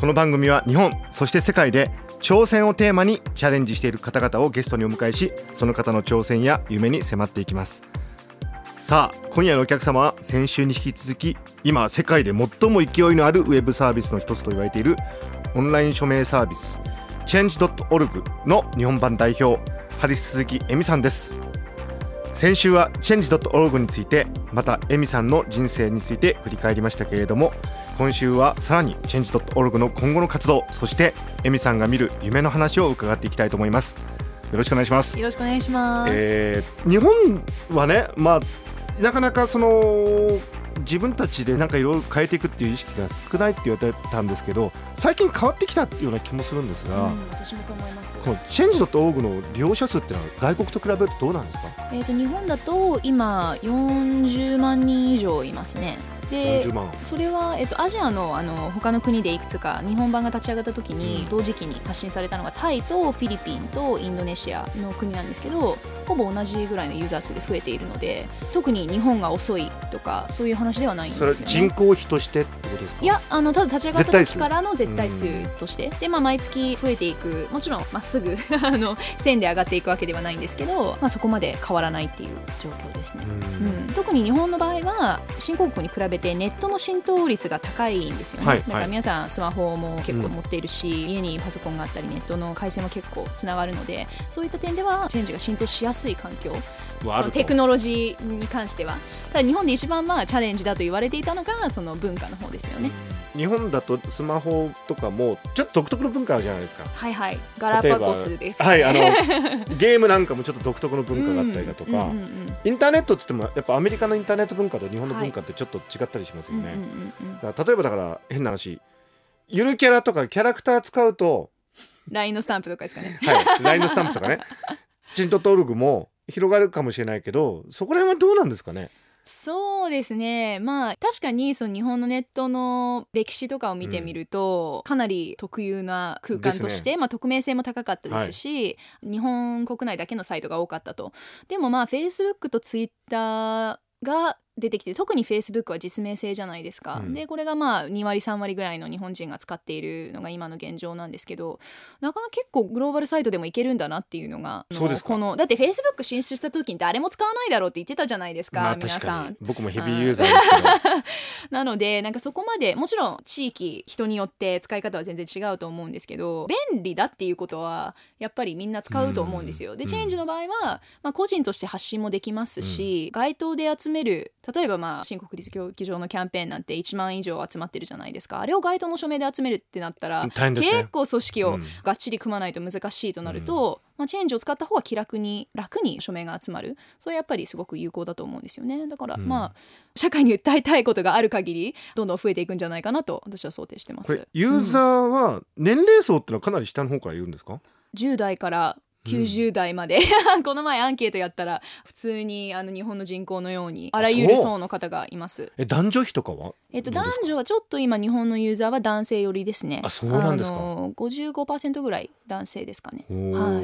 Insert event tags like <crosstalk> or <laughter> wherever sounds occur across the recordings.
この番組は日本そして世界で挑戦をテーマにチャレンジしている方々をゲストにお迎えしその方の挑戦や夢に迫っていきます。さあ今夜のお客様は先週に引き続き今世界で最も勢いのあるウェブサービスの一つと言われているオンライン署名サービス Change.org の日本版代表ハリス鈴木恵美さんです。先週は Change.org についてまた恵美さんの人生について振り返りましたけれども今週はさらに Change.org の今後の活動そして恵美さんが見る夢の話を伺っていきたいと思いますよろしくお願いしますよろしくお願いします。えー日本はねまあなかなかその自分たちでなんかいろいろ変えていくっていう意識が少ないって言われてたんですけど最近変わってきたような気もするんですが、うん、私もそう思います。この Change.org の利用者数っていうのは外国と比べるとどうなんですか？えっ、と日本だと今40万人以上いますね。で40万。それは、えっとアジアのあの他の国でいくつか日本版が立ち上がった時に、うん。同時期に発信されたのがタイとフィリピンとインドネシアの国なんですけどほぼ同じぐらいのユーザー数で増えているので特に日本が遅いとかそういう話ではないんですよね。人口比としてことですか？いやあのただ立ち上がった時からの絶対数として、で、まあ、毎月増えていく。もちろんまっすぐ <laughs> あの線で上がっていくわけではないんですけど、まあ、そこまで変わらないっていう状況ですね。うん。うん、特に日本の場合は新興国に比べてネットの浸透率が高いんですよね、はいだから皆さんスマホも結構持っているし、家にパソコンがあったりネットの回線も結構つながるのでそういった点ではチェンジが浸透しやすい環境そのテクノロジーに関しては。ただ日本で一番まあチャレンジだと言われていたのがその文化の方ですよね、日本だとスマホとかもちょっと独特の文化あるじゃないですか。はいはい。ガラパゴスですはいあの <laughs> ゲームなんかもちょっと独特の文化があったりだとか、うんうんうん。インターネットって言ってもやっぱアメリカのインターネット文化と日本の文化ってちょっと違ったりしますよね、うんうんうんうんだから例えばだから変な話ゆるキャラとかキャラクター使うと、LINE のスタンプとかですかね。はい、LINE のスタンプとかね。<laughs> チント登録も広がるかもしれないけどそこら辺はどうなんですかね？そうですね。まあ確かにその日本のネットの歴史とかを見てみると、かなり特有な空間として、ですまあ、匿名性も高かったですし、日本国内だけのサイトが多かったと。でもまあ Facebook と Twitter が出てきて特に Facebook は実名制じゃないですか、うん。でこれがまあ2割3割ぐらいの日本人が使っているのが今の現状なんですけどなかなか結構グローバルサイトでもいけるんだなっていうのがあのそうですか。このだって Facebook 進出した時に誰も使わないだろうって言ってたじゃないですか、まあ皆さん。僕もヘビーユーザーですけど。<laughs> なのでなんかそこまでもちろん地域人によって使い方は全然違うと思うんですけど便利だっていうことはやっぱりみんな使うと思うんですよ。でうん。チェンジの場合は、まあ、個人として発信もできますし、街頭で集める例えばまあ新国立競技場のキャンペーンなんて1万以上集まってるじゃないですか。あれを街頭の署名で集めるってなったら、ね。結構組織をうん。がっちり組まないと難しいとなると、まあ、チェンジを使った方が気楽に楽に署名が集まる。それやっぱりすごく有効だと思うんですよね。だから、うん。まあ社会に訴えたいことがある限りどんどん増えていくんじゃないかなと私は想定してます。ユーザーは年齢層ってのはかなり下の方からいるんですか？10代から90代まで、<laughs> この前アンケートやったら普通にあの日本の人口のようにあらゆる層の方がいます。え男女比とかは？えっと、男女はちょっと今日本のユーザーは男性寄りですね。あそうなんですか。あの55%ぐらい男性ですかね。おは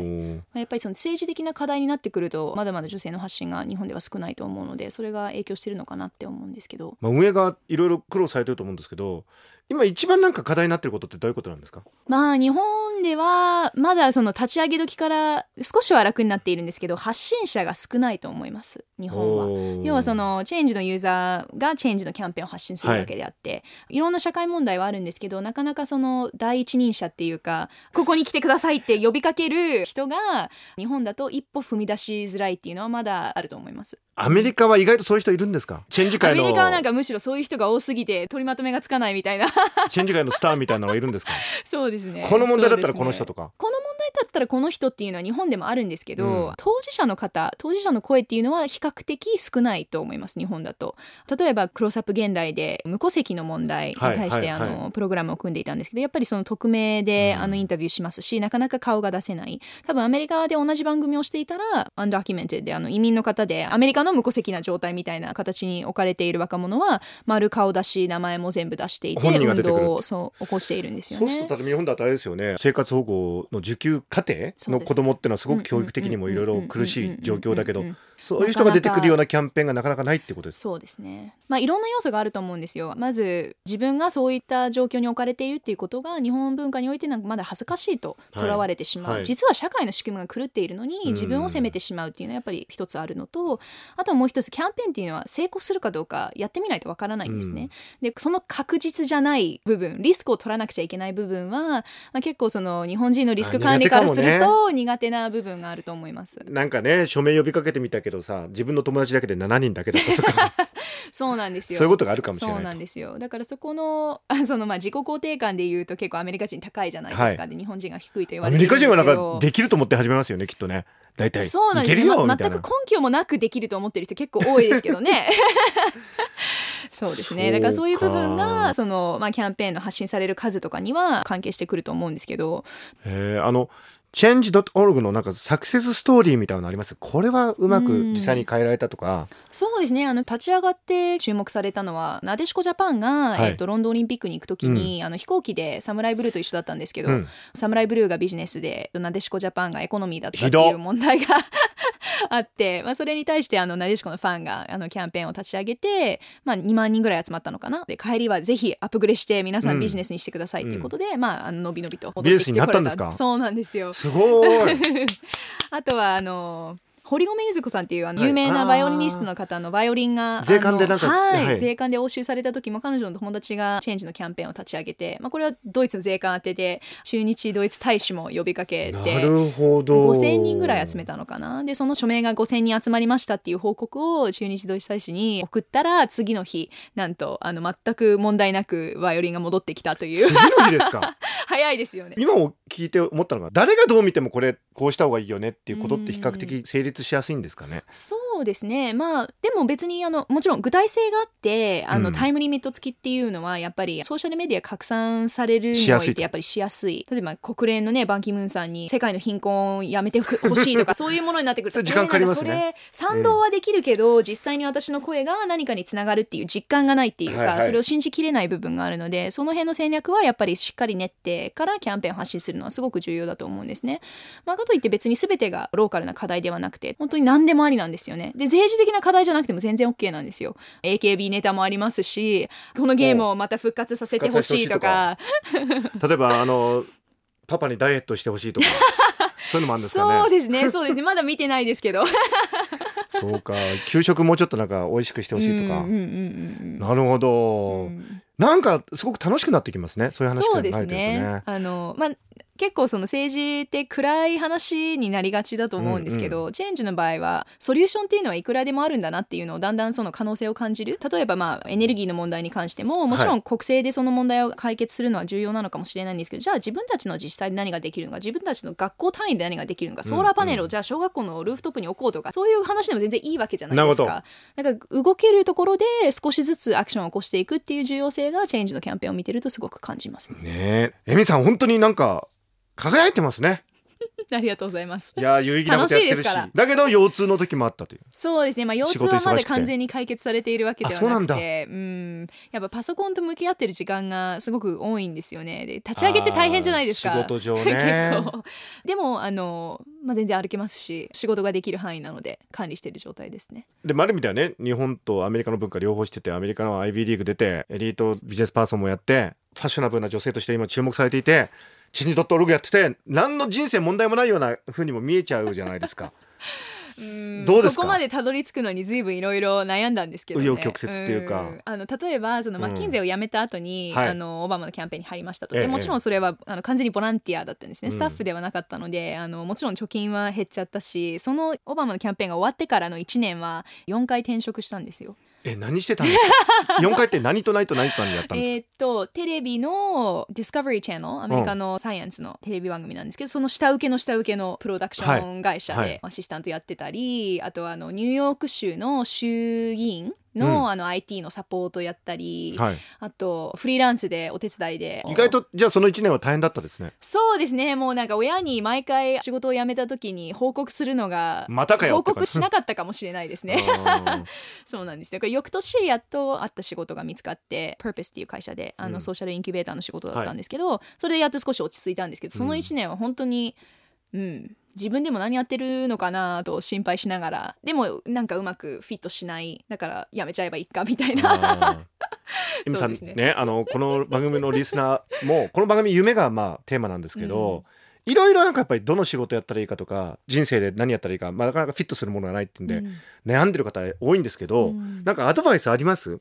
い。やっぱりその政治的な課題になってくるとまだまだ女性の発信が日本では少ないと思うのでそれが影響してるのかなって思うんですけど。まあ、運営がいろいろ苦労されてると思うんですけど今一番なんか課題になってることってどういうことなんですか？まあ日本ではまだその立ち上げ時から少しは楽になっているんですけど発信者が少ないと思います日本は。要はそのチェンジのユーザーがチェンジのキャンペーンを発信するわけであって、い、ろんな社会問題はあるんですけどなかなかその第一人者っていうかここに来てくださいって呼びかける人が日本だと一歩踏み出しづらいっていうのはまだあると思います。アメリカは意外とそういう人いるんですか？チェンジア界のメリカはなんかむしろそういう人が多すぎて取りまとめがつかないみたいな。チェンジ界のスターみたいなのがいるんです <laughs> か？そうですね。この問題だったらこの人とか。このだっったらこの人っていうのは日本でもあるんですけど、うん。当事者の方当事者の声っていうのは比較的少ないと思います日本だと。例えばクロスアップ現代で無戸籍の問題に対して、あのプログラムを組んでいたんですけどやっぱりその匿名で、うん。あのインタビューしますしなかなか顔が出せない。多分アメリカで同じ番組をしていたらアンダーキュメンテであの移民の方でアメリカの無戸籍な状態みたいな形に置かれている若者は丸顔出し名前も全部出していて運動をそう起こしているんですよね。そうすると日本だとあれですよね。生活保護の受給家庭の子供ってのはすごく教育的にもいろいろ苦しい状況だけどそういう人が出てくるようなキャンペーンがなかなかないってことですそうですね。まあいろんな要素があると思うんですよ。まず自分がそういった状況に置かれているっていうことが日本文化においてなんかまだ恥ずかしいととらわれてしまう、はいはい実は社会の仕組みが狂っているのにうん自分を責めてしまうっていうのはやっぱり一つあるのとあとはもう一つキャンペーンっていうのは成功するかどうかやってみないとわからないんですね。でその確実じゃない部分リスクを取らなくちゃいけない部分は、まあ、結構その日本人のリスク管理からすると苦手な部分があると思います。なんかね署名呼びかけてみたけどさ自分の友達だけで7人だけだったとか <laughs> そうなんですよ。そういうことがあるかもしれないそうなんですよ。だからそこのあそのまあ自己肯定感で言うと結構アメリカ人高いじゃないですか。はいで日本人が低いと言わアれてるんですけど。メリカ人はなんかできると思って始めますよねきっとね大体そうなんですよま全く根拠もなくできると思ってる人結構多いですけどね。<laughs> そうですね。だからそういう部分がそのまあキャンペーンの発信される数とかには関係してくると思うんですけど、へーあの change.org のなんかサクセスストーリーみたいなのあります？これはうまく実際に変えられたとか。そうですね。あの立ち上がって注目されたのはなでしこジャパンが、はい。えっとロンドンオリンピックに行くときに、あの飛行機でサムライブルーと一緒だったんですけど、うん。サムライブルーがビジネスでなでしこジャパンがエコノミーだったっていう問題が <laughs> あって、まあ、それに対してあのなでしこのファンがあのキャンペーンを立ち上げて、まあ、2万人ぐらい集まったのかな？で帰りはぜひアップグレして皆さうん。んビジネスにしてくださいっていうことで、まああののびのびと戻ビジネスになったんですか？そうなんですよすごい。<laughs> あとはあの堀米ゆず子さんっていうあのはい。有名なバイオリニストの方のバイオリンが、税関でなんかはい。はい。税関で押収された時も彼女の友達がチェンジのキャンペーンを立ち上げて、まあ、これはドイツの税関宛てで駐日ドイツ大使も呼びかけなてるほど。5000人ぐらい集めたのかな。でその署名が5000人集まりましたっていう報告を駐日ドイツ大使に送ったら次の日なんとあの全く問題なくバイオリンが戻ってきたという。次の日ですか？<laughs> 早いですよね。今も聞いて思ったのが誰がどう見てもこれこうした方がいいよねっていうことって比較的成立しやすいんですかね？そうですね。まあでも別にあのもちろん具体性があってあの、うん。タイムリミット付きっていうのはやっぱりソーシャルメディア拡散されるにおいてやっぱりしやすい。例えば国連のねバンキムーンさんに世界の貧困をやめてほしいとか <laughs> そういうものになってくるとそれ時間かかりますね。賛同はできるけど、実際に私の声が何かにつながるっていう実感がないっていうか、はいはい。それを信じきれない部分があるのでその辺の戦略はやっぱりしっかり練ってからキャンペーンを発信するのはすごく重要だと思うんですね。まあ、かといって別に全てがローカルな課題ではなくて本当に何でもありなんですよね。で政治的な課題じゃなくても全然 OK なんですよ。AKB ネタもありますしこのゲームをまた復活させてほしいとか。<laughs> 例えばあのパパにダイエットしてほしいとか。<laughs> そういうのもあるんですかね。そうですねそうですね。まだ見てないですけど。<laughs> そうか。給食もうちょっとなんか美味しくしてほしいとか。なるほど、うん。なんかすごく楽しくなってきますね。そういう話そうですね。あのまあ結構その政治って暗い話になりがちだと思うんですけど、チェンジの場合はソリューションっていうのはいくらでもあるんだなっていうのをだんだんその可能性を感じる。例えばまあエネルギーの問題に関してももちろん国政でその問題を解決するのは重要なのかもしれないんですけどじゃあ自分たちの自治体で何ができるのか自分たちの学校単位で何ができるのかソーラーパネルをじゃあ小学校のルーフトップに置こうとかそういう話でも全然いいわけじゃないですなか。なんか動けるところで少しずつアクションを起こしていくっていう重要性がチェンジのキャンペーンを見てるとすごく感じますね。ね。えエミさん本当になんか輝いてますね。<laughs> ありがとうございます。いや有意義なことやってるし。楽しだけど腰痛の時もあったという。そうですね、まあ、腰仕痛はまだ完全に解決されているわけではあそうなくてうん。やっぱパソコンと向き合ってる時間がすごく多いんですよね。で立ち上げって大変じゃないですか。仕事上ね。<laughs> 結構。でもあの、まあ、全然歩けますし仕事ができる範囲なので管理している状態ですね。でまあある意味ではね。日本とアメリカの文化両方しててアメリカの IB リーグ出てエリートビジネスパーソンもやってファッショナブルな女性として今注目されていてチンジドットオルグやってて何の人生問題もないような風にも見えちゃうじゃないですか。どうですか？ここまでたどり着くのに随分いろいろ悩んだんですけど、ね、紆余曲折っていうか。ん。あの例えばそのマッキンゼーを辞めた後に、はい。あのオバマのキャンペーンに入りましたと、えもちろんそれはあの完全にボランティアだったんですね、うん。スタッフではなかったのであのもちろん貯金は減っちゃったしそのオバマのキャンペーンが終わってからの1年は4回転職したんですよ。え何してたんですか？<laughs> 4回って何と何と何と何やったんですか？えーっとテレビの Discovery Channel アメリカのサイエンスのテレビ番組なんですけど、その下請けの下請けのプロダクション会社はい。はいでアシスタントやってたり、あとはあのニューヨーク州の衆議院の,、うん。あの IT のサポートやったり、はい。あとフリーランスでお手伝いで。意外とじゃあその1年は大変だったですね。そうですね。もうなんか親に毎回仕事を辞めた時に報告するのがまたかよ報告しなかったかもしれないですね。<laughs> そうなんですだから翌年やっと会った仕事が見つかって Purpose っていう会社であの、うん。ソーシャルインキュベーターの仕事だったんですけど、それでやっと少し落ち着いたんですけどその1年は本当にうん自分でも何やってるのかなと心配しながらでもなんかうまくフィットしないだからやめちゃえばいいかみたいな。エミ <laughs> さんね。ねあのこの番組のリスナーも <laughs> この番組夢がまあテーマなんですけど、いろいろなんかやっぱりどの仕事やったらいいかとか人生で何やったらいいか、まあ、なかなかフィットするものがないってんで、うん。悩んでる方多いんですけど、うん。なんかアドバイスあります？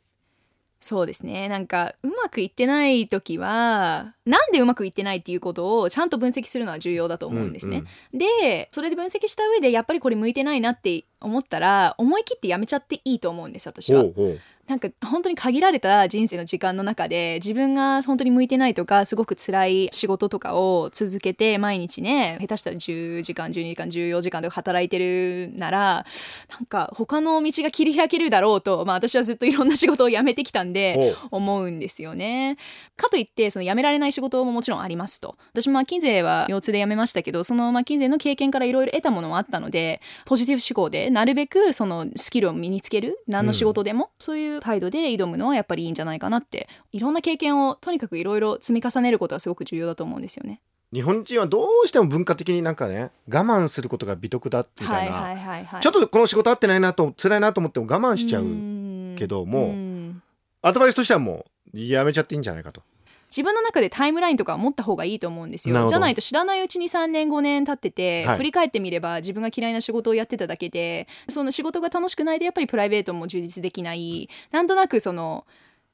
そうですね。なんかうまくいってない時はなんでうまくいってないっていうことをちゃんと分析するのは重要だと思うんですね。でそれで分析した上でやっぱりこれ向いてないなって思ったら思い切ってやめちゃっていいと思うんです私は。ほうほうなんか本当に限られた人生の時間の中で自分が本当に向いてないとかすごく辛い仕事とかを続けて毎日ね下手したら10時間12時間14時間とか働いてるならなんか他の道が切り開けるだろうと、まあ、私はずっといろんな仕事を辞めてきたんで思うんですよね。かといってその辞められない仕事ももちろんありますと。私もマッキンゼーは腰痛で辞めましたけどそのマッキンゼーの経験からいろいろ得たものもあったのでポジティブ思考でなるべくそのスキルを身につける何の仕事でも、そういう態度で挑むのはやっぱりいいんじゃないかなって。いろんな経験をとにかくいろいろ積み重ねることがすごく重要だと思うんですよね。日本人はどうしても文化的になんかね我慢することが美徳だみたいな、はいはいはいはい、ちょっとこの仕事合ってないなと辛いなと思っても我慢しちゃううけどもん。アドバイスとしてはもうやめちゃっていいんじゃないかと。自分の中でタイムラインとか持った方がいいと思うんですよ。じゃないと知らないうちに3年5年経ってて、はい。振り返ってみれば自分が嫌いな仕事をやってただけでその仕事が楽しくないとやっぱりプライベートも充実できない。なんとなくその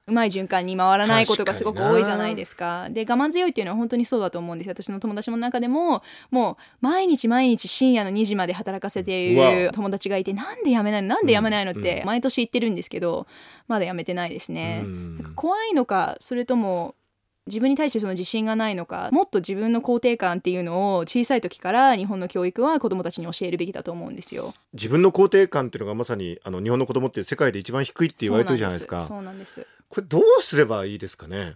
うまい循環に回らないことがすごく多いじゃないですか。で我慢強いっていうのは本当にそうだと思うんですよ。私の友達の中でももう毎日毎日深夜の2時まで働かせている友達がいてなんで辞めないの？なんで辞めないのっうん。て毎年言ってるんですけどまだ辞めてないですね。怖いのかそれとも自分に対してその自信がないのかもっと自分の肯定感っていうのを小さい時から日本の教育は子どもたちに教えるべきだと思うんですよ。自分の肯定感っていうのがまさにあの日本の子供って世界で一番低いって言われてるじゃないですか。そうなんです。これどうすればいいですかね？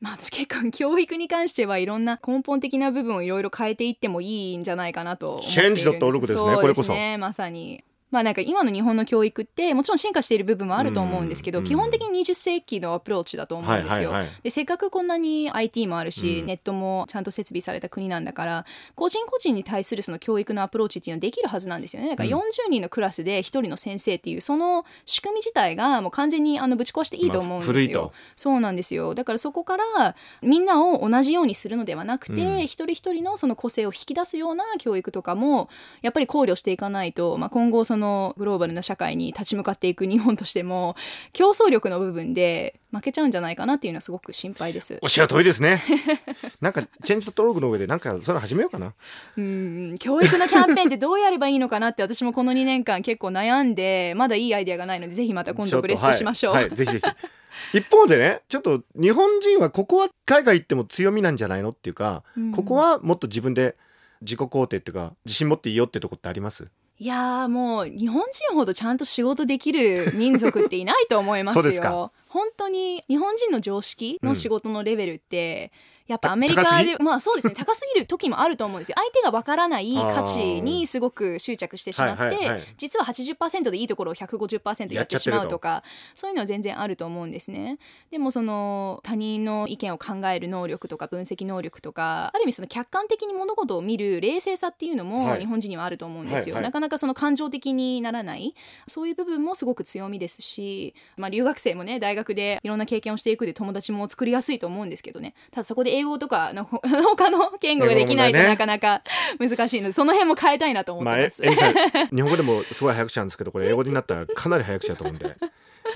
まあ、私結構教育に関してはいろんな根本的な部分をいろいろ変えていってもいいんじゃないかなと思っているんです。Change.org ですねこれこそ。ねまさに。まあなんか今の日本の教育ってもちろん進化している部分もあると思うんですけど、うん基本的に20世紀のアプローチだと思うんですよ。でせっかくこんなに IT もあるし、うん。ネットもちゃんと設備された国なんだから個人個人に対するその教育のアプローチっていうのはできるはずなんですよね。だからうん。40人のクラスで1人の先生っていうその仕組み自体がもう完全にあのぶち壊していいと思うんですよ。まあそうなんですよ。だからそこからみんなを同じようにするのではなくて、うん。一人一人のその個性を引き出すような教育とかもやっぱり考慮していかないと、まあ、今後そのグローバルな社会に立ち向かっていく日本としても競争力の部分で負けちゃうんじゃないかなっていうのはすごく心配です。おっしゃる通りですね <laughs> なんかチェンジドログの上でなんかそれ始めようかなうん教育のキャンペーンってどうやればいいのかなって私もこの2年間結構悩んでまだいいアイデアがないのでぜひまた今度ブレストしましょう。はい、はいぜひぜひ一方でねちょっと日本人はここは海外行っても強みなんじゃないのっていうか、うんここはもっと自分で自己肯定っていうか自信持っていいよってとこってありますいやーもう日本人ほどちゃんと仕事できる民族っていないと思いますよ。<laughs> すか本当に日本人の常識の仕事のレベルって、やっぱたアメリカでまあそうですね <laughs> 高すぎる時もあると思うんですよ。相手がわからない価値にすごく執着してしまって、はいはいはい実は80%でいいところを150%やってしまうと。かそういうのは全然あると思うんですね。でもその他人の意見を考える能力とか分析能力とかある意味その客観的に物事を見る冷静さっていうのもはい。日本人にはあると思うんですよ、はいはい。なかなかその感情的にならない。そういう部分もすごく強みですし、まあ、留学生もね大学でいろんな経験をしていくで友達も作りやすいと思うんですけどね。ただそこで英語とかのほ他の言語ができないとなかなか難しいのでその辺も変えたいなと思ってまあ、えます。エミさん日本語でもすごい早口なんですけどこれ英語になったらかなり早口だと思うんで、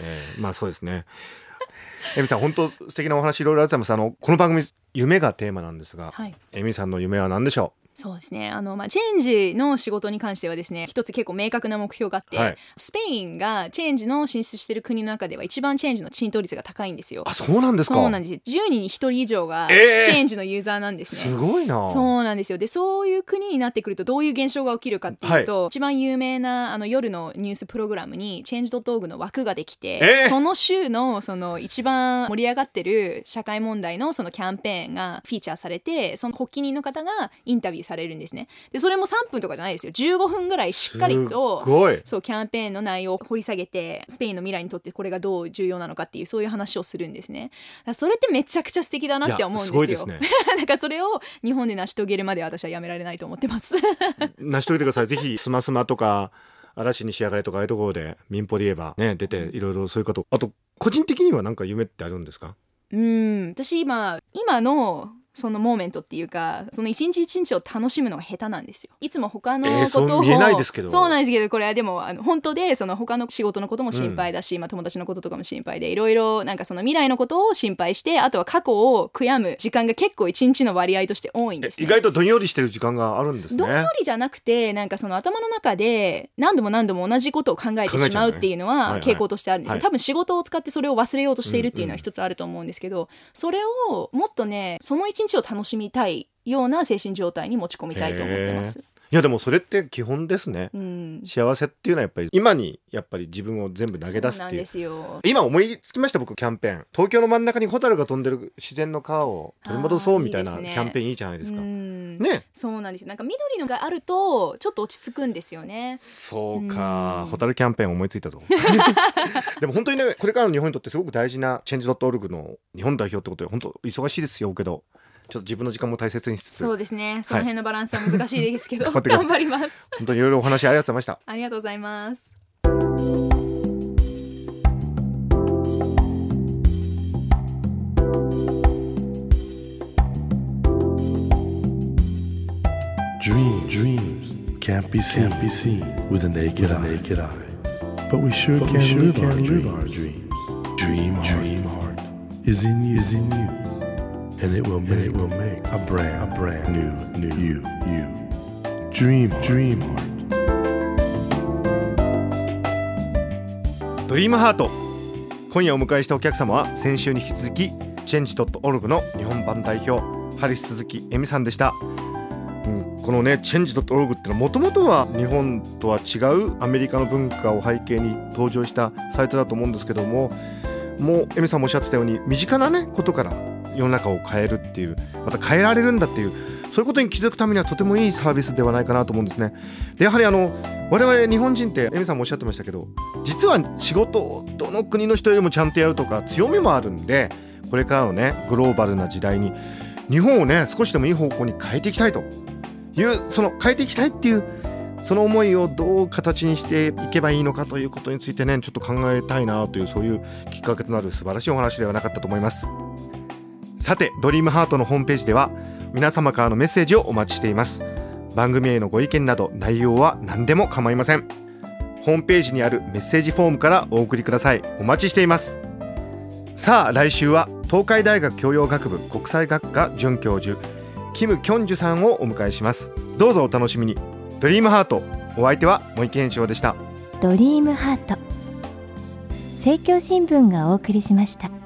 えーまあそうですね。エミさん本当素敵なお話いろいろありがとうございます。あのこの番組夢がテーマなんですが、はい。エミさんの夢は何でしょう？そうですね。あの、まあ、チェンジの仕事に関してはですね一つ結構明確な目標があって、はい。スペインがチェンジの進出してる国の中では一番チェンジの浸透率が高いんですよ。あそうなんですか？そうなんです。10人に1人以上がえーチェンジのユーザーなんですね、すごいな。そうなんですよ。でそういう国になってくるとどういう現象が起きるかっていうと、一番有名なあの夜のニュースプログラムに Change.org の枠ができて、えーその週のその一番盛り上がってる社会問題のそのキャンペーンがフィーチャーされてその発起人の方がインタビューされるんですね。でそれも3分とかじゃないですよ。15分ぐらいしっかりとすごい。そうキャンペーンの内容を掘り下げてスペインの未来にとってこれがどう重要なのかっていうそういう話をするんですね。それってめちゃくちゃ素敵だなって思うんですよ。ですね。<laughs> だからそれを日本で成し遂げるまでは私はやめられないと思ってます。<laughs> 成し遂げてください。ぜひスマスマとか嵐に仕上がれとかああいうところで民放で言えばね出ていろいろそういうこと。あと個人的には何か夢ってあるんですか？うん。私今今のそのモーメントっていうかその一日一日を楽しむのが下手なんですよ。いつも他のえーことを、そうないですけど。そうなんですけどこれはでもあの本当でその他の仕事のことも心配だし、まあ、友達のこととかも心配でいろいろなんかその未来のことを心配してあとは過去を悔やむ時間が結構一日の割合として多いんですね。意外とどんよりしてる時間があるんですね。どんよりじゃなくてなんかその頭の中で何度も何度も同じことを考えてしまうっていうのはいはい。は傾向としてあるんですよ、はい。多分仕事を使ってそれを忘れようとしているっていうのは一つあると思うんですけど、それをもっとねその一日を楽しみたいような精神状態に持ち込みたいと思ってます。いやでもそれって基本ですね。うん、幸せっていうのはやっぱり今にやっぱり自分を全部投げ出すっていう。今思いつきました僕キャンペーン。東京の真ん中にホタルが飛んでる自然の川を取り戻そうみたいなキャンペーンいいじゃないですか。うん。ね。そうなんです。よなんか緑のがあるとちょっと落ち着くんですよね。そうか。うん。ホタルキャンペーン思いついたぞ。<laughs> でも本当にねこれからの日本にとってすごく大事なチェンジ .org の日本代表ってことで本当忙しいですよけどちょっと自分の時間も大切にしつつそうですねその辺のバランスは難しいですけど、頑張ってください頑張ります本当にいろいろお話ありがとうございましたありがとうございます。Can't be seen, can't be seen with a naked, eye. naked eye. But we sure But can, we sure live, can our live our dreams. Dream, heart, dream heart is in you, is in you, and it will make, it will make a brand, a brand new, new you, you. Dream, heart, dream heart. ドリームハート今夜お迎えしたお客様は先週に引き続きチェンジ .org の日本版代表ハリス鈴木恵美さんでした、うん、このねチェンジ .org ってのはもともとは日本とは違うアメリカの文化を背景に登場したサイトだと思うんですけどももう恵美さんもおっしゃってたように身近なねことから世の中を変えるっていうまた変えられるんだっていうそういうことに気づくためにはとてもいいサービスではないかなと思うんですね。でやはりあの我々日本人って恵美さんもおっしゃってましたけど実は仕事をどの国の人よりもちゃんとやるとか強みもあるんでこれからのねグローバルな時代に日本をね少しでもいい方向に変えていきたいというその変えていきたいっていうその思いをどう形にしていけばいいのかということについてねちょっと考えたいなというそういうきっかけとなる素晴らしいお話ではなかったと思いますさてドリームハートのホームページでは皆様からのメッセージをお待ちしています。番組へのご意見など内容は何でも構いません。ホームページにあるメッセージフォームからお送りください。お待ちしています。さあ来週は東海大学教養学部国際学科准教授キム・キョンジュさんをお迎えします。どうぞお楽しみに。ドリームハートお相手は森健一郎でした。ドリームハート政教新聞がお送りしました。